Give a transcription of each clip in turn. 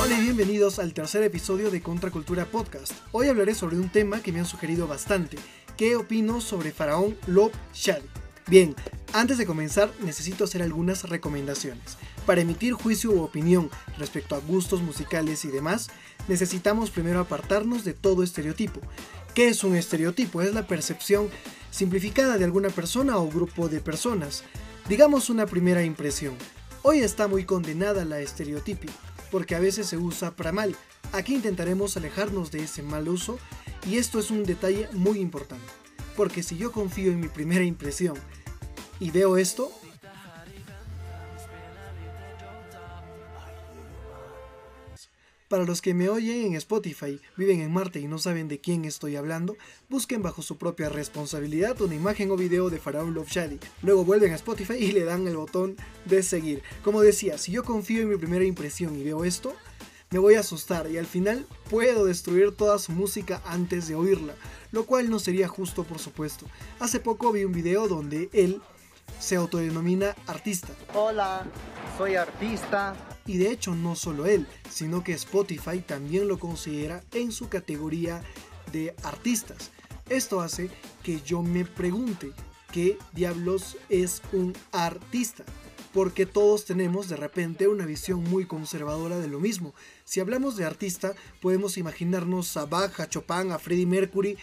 Hola y bienvenidos al tercer episodio de Contracultura Podcast. Hoy hablaré sobre un tema que me han sugerido bastante. ¿Qué opino sobre Faraón Love Shadi? Bien, antes de comenzar necesito hacer algunas recomendaciones. Para emitir juicio u opinión respecto a gustos musicales y demás, necesitamos primero apartarnos de todo estereotipo. ¿Qué es un estereotipo? Es la percepción simplificada de alguna persona o grupo de personas. Digamos una primera impresión. Hoy está muy condenada la estereotipia, porque a veces se usa para mal. Aquí intentaremos alejarnos de ese mal uso y esto es un detalle muy importante, porque si yo confío en mi primera impresión y veo esto, Para los que me oyen en Spotify, viven en Marte y no saben de quién estoy hablando, busquen bajo su propia responsabilidad una imagen o video de Faraón Love Shady. Luego vuelven a Spotify y le dan el botón de seguir. Como decía, si yo confío en mi primera impresión y veo esto, me voy a asustar y al final puedo destruir toda su música antes de oírla, lo cual no sería justo por supuesto. Hace poco vi un video donde él se autodenomina artista. Hola, soy artista. Y de hecho no solo él, sino que Spotify también lo considera en su categoría de artistas. Esto hace que yo me pregunte, ¿qué diablos es un artista? Porque todos tenemos de repente una visión muy conservadora de lo mismo. Si hablamos de artista, podemos imaginarnos a Bach, a Chopin, a Freddie Mercury,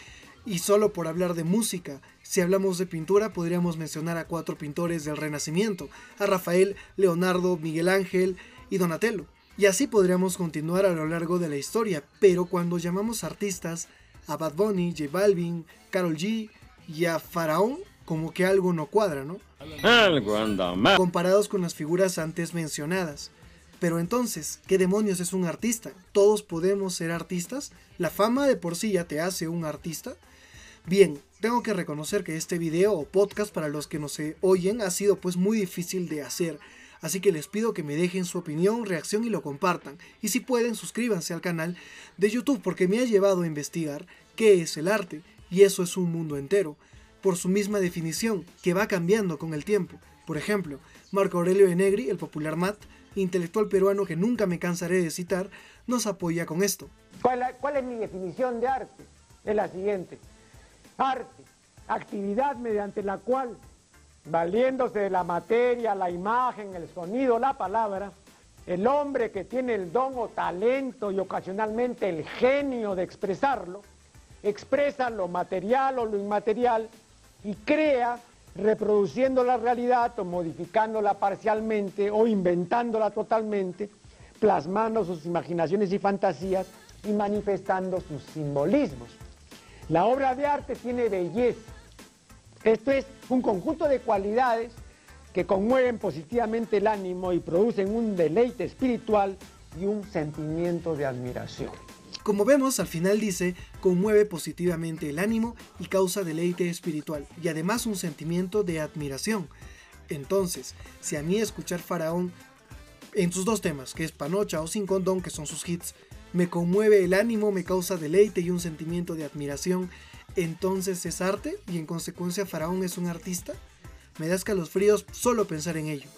y solo por hablar de música, si hablamos de pintura, podríamos mencionar a cuatro pintores del Renacimiento, a Rafael, Leonardo, Miguel Ángel y Donatello. Y así podríamos continuar a lo largo de la historia, pero cuando llamamos artistas a Bad Bunny, J Balvin, Carol G y a Faraón, como que algo no cuadra, ¿no? Algo anda mal. Comparados con las figuras antes mencionadas. Pero entonces, ¿qué demonios es un artista? ¿Todos podemos ser artistas? ¿La fama de por sí ya te hace un artista? Bien, tengo que reconocer que este video o podcast para los que no se oyen ha sido pues muy difícil de hacer. Así que les pido que me dejen su opinión, reacción y lo compartan. Y si pueden, suscríbanse al canal de YouTube porque me ha llevado a investigar qué es el arte. Y eso es un mundo entero. Por su misma definición, que va cambiando con el tiempo. Por ejemplo, Marco Aurelio de Negri, el popular MAT, intelectual peruano que nunca me cansaré de citar, nos apoya con esto. ¿Cuál, es mi definición de arte? Es la siguiente. Arte, actividad mediante la cual, valiéndose de la materia, la imagen, el sonido, la palabra, el hombre que tiene el don o talento y ocasionalmente el genio de expresarlo, expresa lo material o lo inmaterial y crea reproduciendo la realidad o modificándola parcialmente o inventándola totalmente, plasmando sus imaginaciones y fantasías y manifestando sus simbolismos. La obra de arte tiene belleza. Esto es un conjunto de cualidades que conmueven positivamente el ánimo y producen un deleite espiritual y un sentimiento de admiración. Como vemos, al final dice, conmueve positivamente el ánimo y causa deleite espiritual, y además un sentimiento de admiración. Entonces, si a mí escuchar Faraón en sus dos temas, que es Panocha o Sin Condón, que son sus hits, me conmueve el ánimo, me causa deleite y un sentimiento de admiración, entonces es arte y en consecuencia Faraón es un artista. Me da escalofríos solo pensar en ello.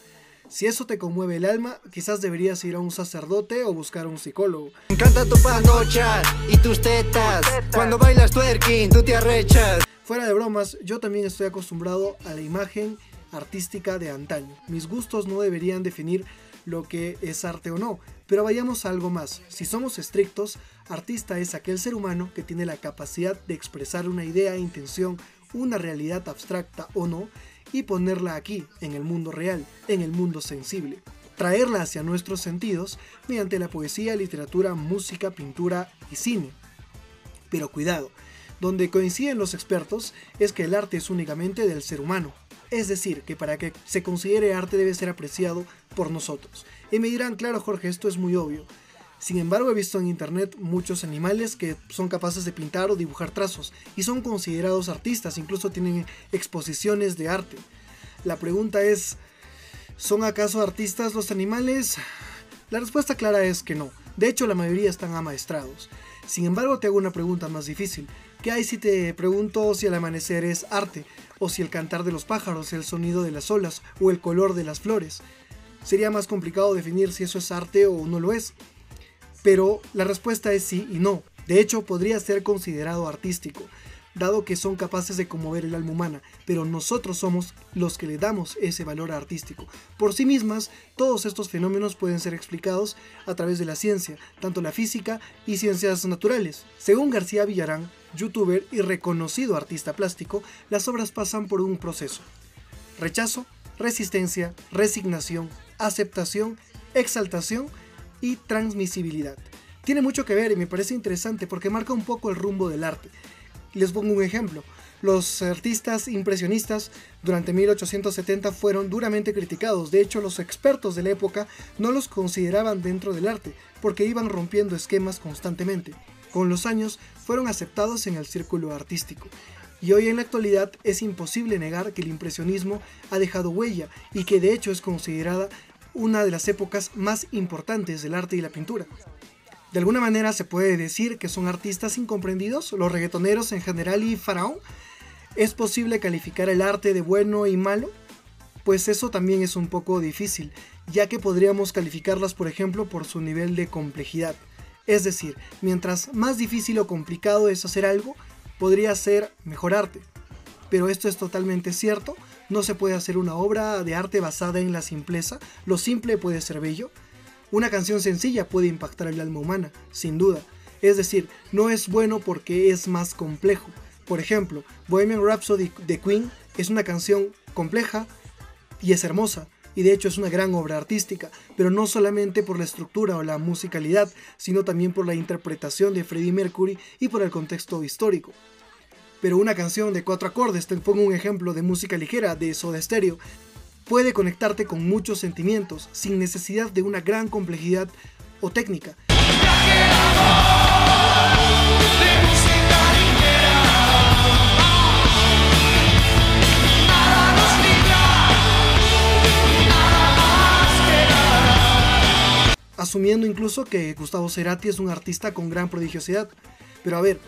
Si eso te conmueve el alma, quizás deberías ir a un sacerdote o buscar a un psicólogo. Me encanta tu panocha y tus tetas. Cuando bailas twerking, tú te arrechas. Fuera de bromas, yo también estoy acostumbrado a la imagen artística de antaño. Mis gustos no deberían definir lo que es arte o no, pero vayamos a algo más. Si somos estrictos, artista es aquel ser humano que tiene la capacidad de expresar una idea, intención, una realidad abstracta o no, y ponerla aquí, en el mundo real, en el mundo sensible. Traerla hacia nuestros sentidos mediante la poesía, literatura, música, pintura y cine. Pero cuidado, donde coinciden los expertos es que el arte es únicamente del ser humano. Es decir, que para que se considere arte debe ser apreciado por nosotros. Y me dirán, claro Jorge, esto es muy obvio. Sin embargo, he visto en internet muchos animales que son capaces de pintar o dibujar trazos y son considerados artistas, incluso tienen exposiciones de arte. La pregunta es, ¿son acaso artistas los animales? La respuesta clara es que no. De hecho, la mayoría están amaestrados. Sin embargo, te hago una pregunta más difícil. ¿Qué hay si te pregunto si el amanecer es arte? ¿O si el cantar de los pájaros, el sonido de las olas o el color de las flores? Sería más complicado definir si eso es arte o no lo es. Pero la respuesta es sí y no. De hecho, podría ser considerado artístico, dado que son capaces de conmover el alma humana, pero nosotros somos los que le damos ese valor artístico. Por sí mismas, todos estos fenómenos pueden ser explicados a través de la ciencia, tanto la física y ciencias naturales. Según García Villarán, youtuber y reconocido artista plástico, las obras pasan por un proceso. Rechazo, resistencia, resignación, aceptación, exaltación y transmisibilidad. Tiene mucho que ver y me parece interesante porque marca un poco el rumbo del arte. Les pongo un ejemplo. Los artistas impresionistas durante 1870 fueron duramente criticados. De hecho, los expertos de la época no los consideraban dentro del arte porque iban rompiendo esquemas constantemente. Con los años fueron aceptados en el círculo artístico. Y hoy en la actualidad es imposible negar que el impresionismo ha dejado huella y que de hecho es considerada una de las épocas más importantes del arte y la pintura. De alguna manera se puede decir que son artistas incomprendidos, los reggaetoneros en general y Faraón. ¿Es posible calificar el arte de bueno y malo? Pues eso también es un poco difícil, ya que podríamos calificarlas por ejemplo por su nivel de complejidad. Es decir, mientras más difícil o complicado es hacer algo, podría ser mejor arte. Pero esto es totalmente cierto, no se puede hacer una obra de arte basada en la simpleza, lo simple puede ser bello, una canción sencilla puede impactar el alma humana, sin duda. Es decir, no es bueno porque es más complejo. Por ejemplo, Bohemian Rhapsody de Queen es una canción compleja y es hermosa, y de hecho es una gran obra artística, pero no solamente por la estructura o la musicalidad, sino también por la interpretación de Freddie Mercury y por el contexto histórico. Pero una canción de cuatro acordes, te pongo un ejemplo de música ligera de Soda Stereo, puede conectarte con muchos sentimientos sin necesidad de una gran complejidad o técnica. Asumiendo incluso que Gustavo Cerati es un artista con gran prodigiosidad. Pero a ver,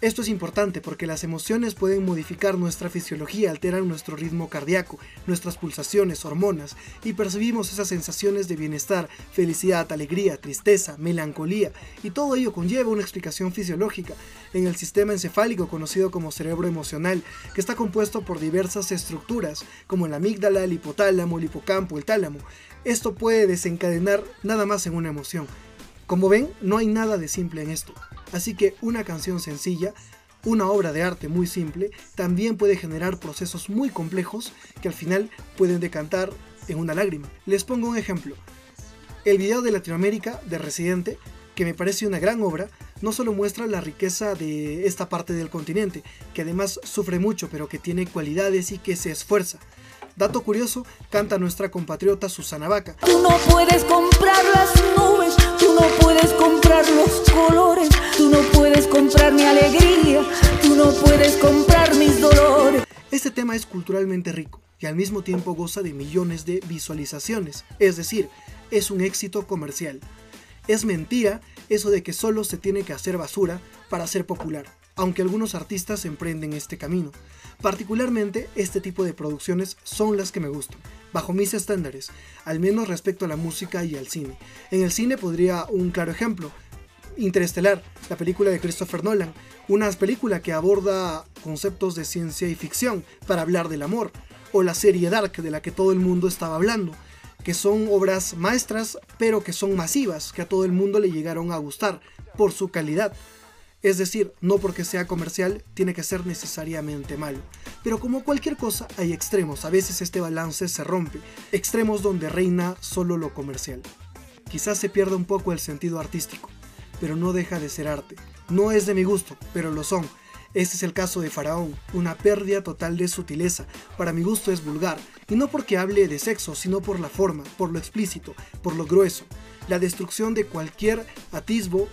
esto es importante porque las emociones pueden modificar nuestra fisiología, alteran nuestro ritmo cardíaco, nuestras pulsaciones, hormonas, y percibimos esas sensaciones de bienestar, felicidad, alegría, tristeza, melancolía, y todo ello conlleva una explicación fisiológica en el sistema encefálico conocido como cerebro emocional, que está compuesto por diversas estructuras, como la amígdala, el hipotálamo, el hipocampo, el tálamo. Esto puede desencadenar nada más en una emoción. Como ven, no hay nada de simple en esto. Así que una canción sencilla, una obra de arte muy simple, también puede generar procesos muy complejos que al final pueden decantar en una lágrima. Les pongo un ejemplo. El video de Latinoamérica de Residente, que me parece una gran obra, no solo muestra la riqueza de esta parte del continente, que además sufre mucho pero que tiene cualidades y que se esfuerza, Dato curioso, canta nuestra compatriota Susana Vaca. Tú no puedes comprar las nubes, tú no puedes comprar los colores, tú no puedes comprar mi alegría, tú no puedes comprar mis dolores. Este tema es culturalmente rico y al mismo tiempo goza de millones de visualizaciones, es decir, es un éxito comercial. Es mentira eso de que solo se tiene que hacer basura para ser popular, aunque algunos artistas emprenden este camino. Particularmente, este tipo de producciones son las que me gustan, bajo mis estándares, al menos respecto a la música y al cine. En el cine podría un claro ejemplo, Interestelar, la película de Christopher Nolan, una película que aborda conceptos de ciencia y ficción para hablar del amor, o la serie Dark de la que todo el mundo estaba hablando, que son obras maestras pero que son masivas, que a todo el mundo le llegaron a gustar por su calidad. Es decir, no porque sea comercial tiene que ser necesariamente malo. Pero como cualquier cosa hay extremos, a veces este balance se rompe, extremos donde reina solo lo comercial. Quizás se pierda un poco el sentido artístico, pero no deja de ser arte. No es de mi gusto, pero lo son. Este es el caso de Faraón, una pérdida total de sutileza. Para mi gusto es vulgar, y no porque hable de sexo, sino por la forma, por lo explícito, por lo grueso. La destrucción de cualquier atisbo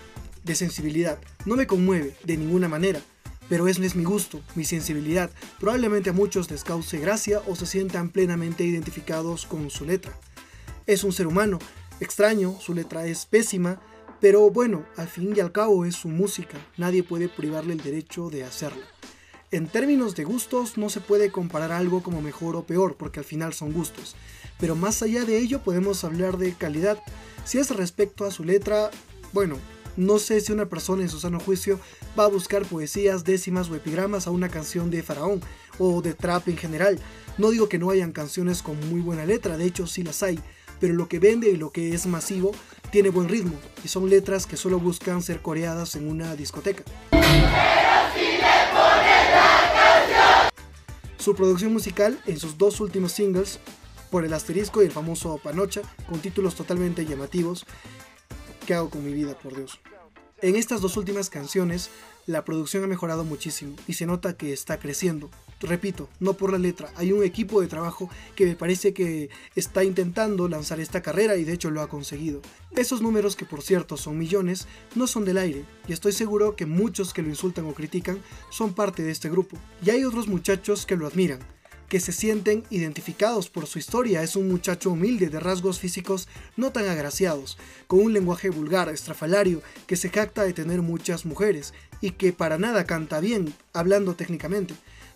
de sensibilidad. No me conmueve de ninguna manera, pero es, es mi gusto, mi sensibilidad. Probablemente a muchos les cause gracia o se sientan plenamente identificados con su letra. Es un ser humano, extraño, su letra es pésima, pero bueno, al fin y al cabo es su música, nadie puede privarle el derecho de hacerlo. En términos de gustos no se puede comparar algo como mejor o peor, porque al final son gustos. Pero más allá de ello podemos hablar de calidad. Si es respecto a su letra, bueno, no sé si una persona en su sano juicio va a buscar poesías, décimas o epigramas a una canción de Faraón o de trap en general. No digo que no hayan canciones con muy buena letra, de hecho sí las hay, pero lo que vende y lo que es masivo tiene buen ritmo y son letras que solo buscan ser coreadas en una discoteca. Su producción musical en sus dos últimos singles, por el asterisco y el famoso Panocha, con títulos totalmente llamativos, ¿qué hago con mi vida, por Dios? En estas dos últimas canciones, la producción ha mejorado muchísimo y se nota que está creciendo. Repito, no por la letra, hay un equipo de trabajo que me parece que está intentando lanzar esta carrera y de hecho lo ha conseguido. Esos números que por cierto son millones, no son del aire y estoy seguro que muchos que lo insultan o critican son parte de este grupo. Y hay otros muchachos que lo admiran, que se sienten identificados por su historia. Es un muchacho humilde de rasgos físicos no tan agraciados, con un lenguaje vulgar, estrafalario, que se jacta de tener muchas mujeres y que para nada canta bien, hablando técnicamente,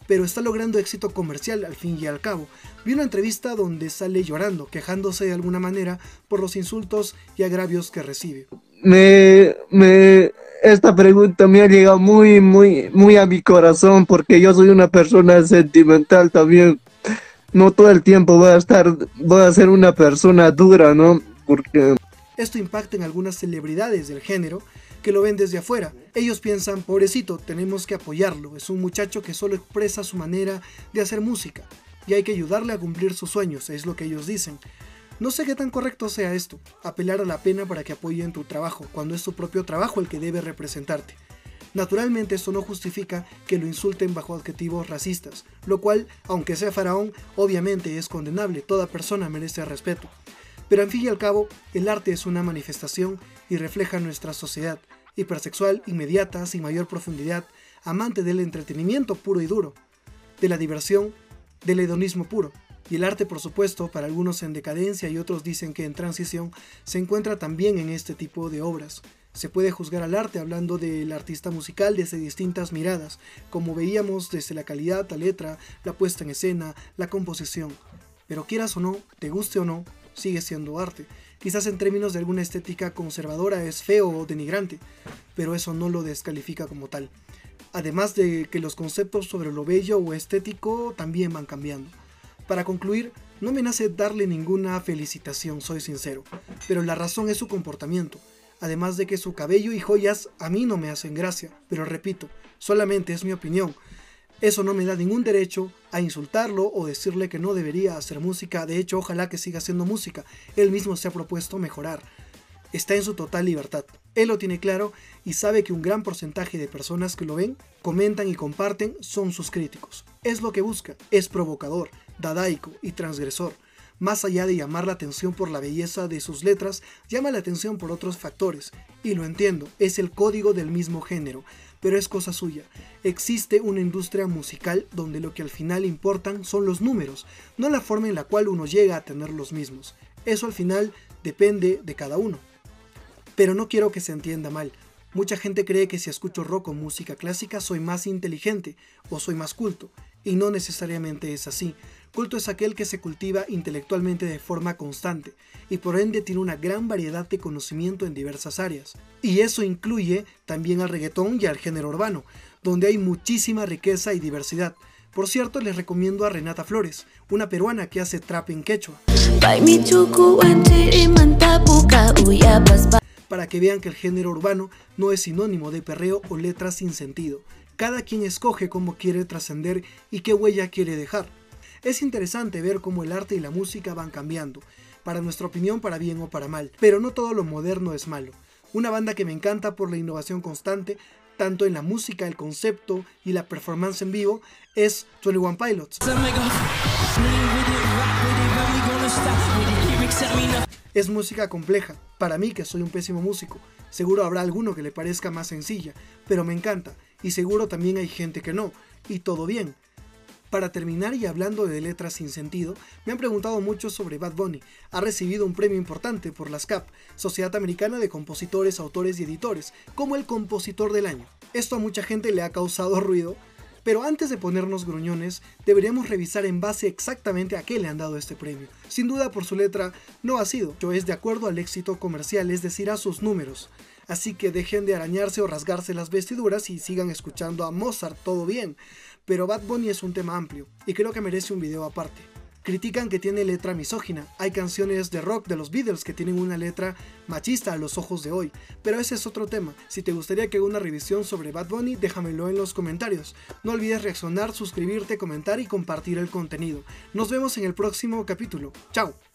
pero está logrando éxito comercial al fin y al cabo. Vi una entrevista donde sale llorando, quejándose de alguna manera por los insultos y agravios que recibe. Me, me, esta pregunta me ha llegado muy, muy, muy a mi corazón porque yo soy una persona sentimental también. No todo el tiempo voy a estar, voy a ser una persona dura, ¿no? Porque... Esto impacta en algunas celebridades del género que lo ven desde afuera. Ellos piensan, pobrecito, tenemos que apoyarlo. Es un muchacho que solo expresa su manera de hacer música y hay que ayudarle a cumplir sus sueños, es lo que ellos dicen. No sé qué tan correcto sea esto, apelar a la pena para que apoyen tu trabajo, cuando es tu propio trabajo el que debe representarte. Naturalmente esto no justifica que lo insulten bajo adjetivos racistas, lo cual, aunque sea faraón, obviamente es condenable, toda persona merece respeto. Pero al fin y al cabo, el arte es una manifestación y refleja nuestra sociedad, hipersexual, inmediata, sin mayor profundidad, amante del entretenimiento puro y duro, de la diversión, del hedonismo puro. Y el arte, por supuesto, para algunos en decadencia y otros dicen que en transición, se encuentra también en este tipo de obras. Se puede juzgar al arte hablando del artista musical desde distintas miradas, como veíamos desde la calidad, la letra, la puesta en escena, la composición. Pero quieras o no, te guste o no, sigue siendo arte. Quizás en términos de alguna estética conservadora es feo o denigrante, pero eso no lo descalifica como tal. Además de que los conceptos sobre lo bello o estético también van cambiando. Para concluir, no me nace darle ninguna felicitación, soy sincero, pero la razón es su comportamiento, además de que su cabello y joyas a mí no me hacen gracia, pero repito, solamente es mi opinión. Eso no me da ningún derecho a insultarlo o decirle que no debería hacer música, de hecho ojalá que siga haciendo música, él mismo se ha propuesto mejorar. Está en su total libertad. Él lo tiene claro y sabe que un gran porcentaje de personas que lo ven, comentan y comparten son sus críticos. Es lo que busca, es provocador, dadaico y transgresor. Más allá de llamar la atención por la belleza de sus letras, llama la atención por otros factores. Y lo entiendo, es el código del mismo género, pero es cosa suya. Existe una industria musical donde lo que al final importan son los números, no la forma en la cual uno llega a tener los mismos. Eso al final depende de cada uno. Pero no quiero que se entienda mal. Mucha gente cree que si escucho rock o música clásica soy más inteligente o soy más culto, y no necesariamente es así. Culto es aquel que se cultiva intelectualmente de forma constante y por ende tiene una gran variedad de conocimiento en diversas áreas. Y eso incluye también al reggaetón y al género urbano, donde hay muchísima riqueza y diversidad. Por cierto, les recomiendo a Renata Flores, una peruana que hace trap en quechua. Para que vean que el género urbano no es sinónimo de perreo o letras sin sentido. Cada quien escoge cómo quiere trascender y qué huella quiere dejar. Es interesante ver cómo el arte y la música van cambiando, para nuestra opinión para bien o para mal, pero no todo lo moderno es malo. Una banda que me encanta por la innovación constante, tanto en la música, el concepto y la performance en vivo, es 21 Pilots. Es música compleja, para mí que soy un pésimo músico. Seguro habrá alguno que le parezca más sencilla, pero me encanta, y seguro también hay gente que no, y todo bien. Para terminar y hablando de letras sin sentido, me han preguntado mucho sobre Bad Bunny. Ha recibido un premio importante por la SCAP, Sociedad Americana de Compositores, Autores y Editores, como el compositor del año. Esto a mucha gente le ha causado ruido, Pero antes de ponernos gruñones, deberíamos revisar en base exactamente a qué le han dado este premio. Sin duda por su letra no ha sido, yo es de acuerdo al éxito comercial, es decir, a sus números. Así que dejen de arañarse o rasgarse las vestiduras y sigan escuchando a Mozart, todo bien. Pero Bad Bunny es un tema amplio y creo que merece un video aparte. Critican que tiene letra misógina. Hay canciones de rock de los Beatles que tienen una letra machista a los ojos de hoy. Pero ese es otro tema. Si te gustaría que haga una revisión sobre Bad Bunny, déjamelo en los comentarios. No olvides reaccionar, suscribirte, comentar y compartir el contenido. Nos vemos en el próximo capítulo. Chao.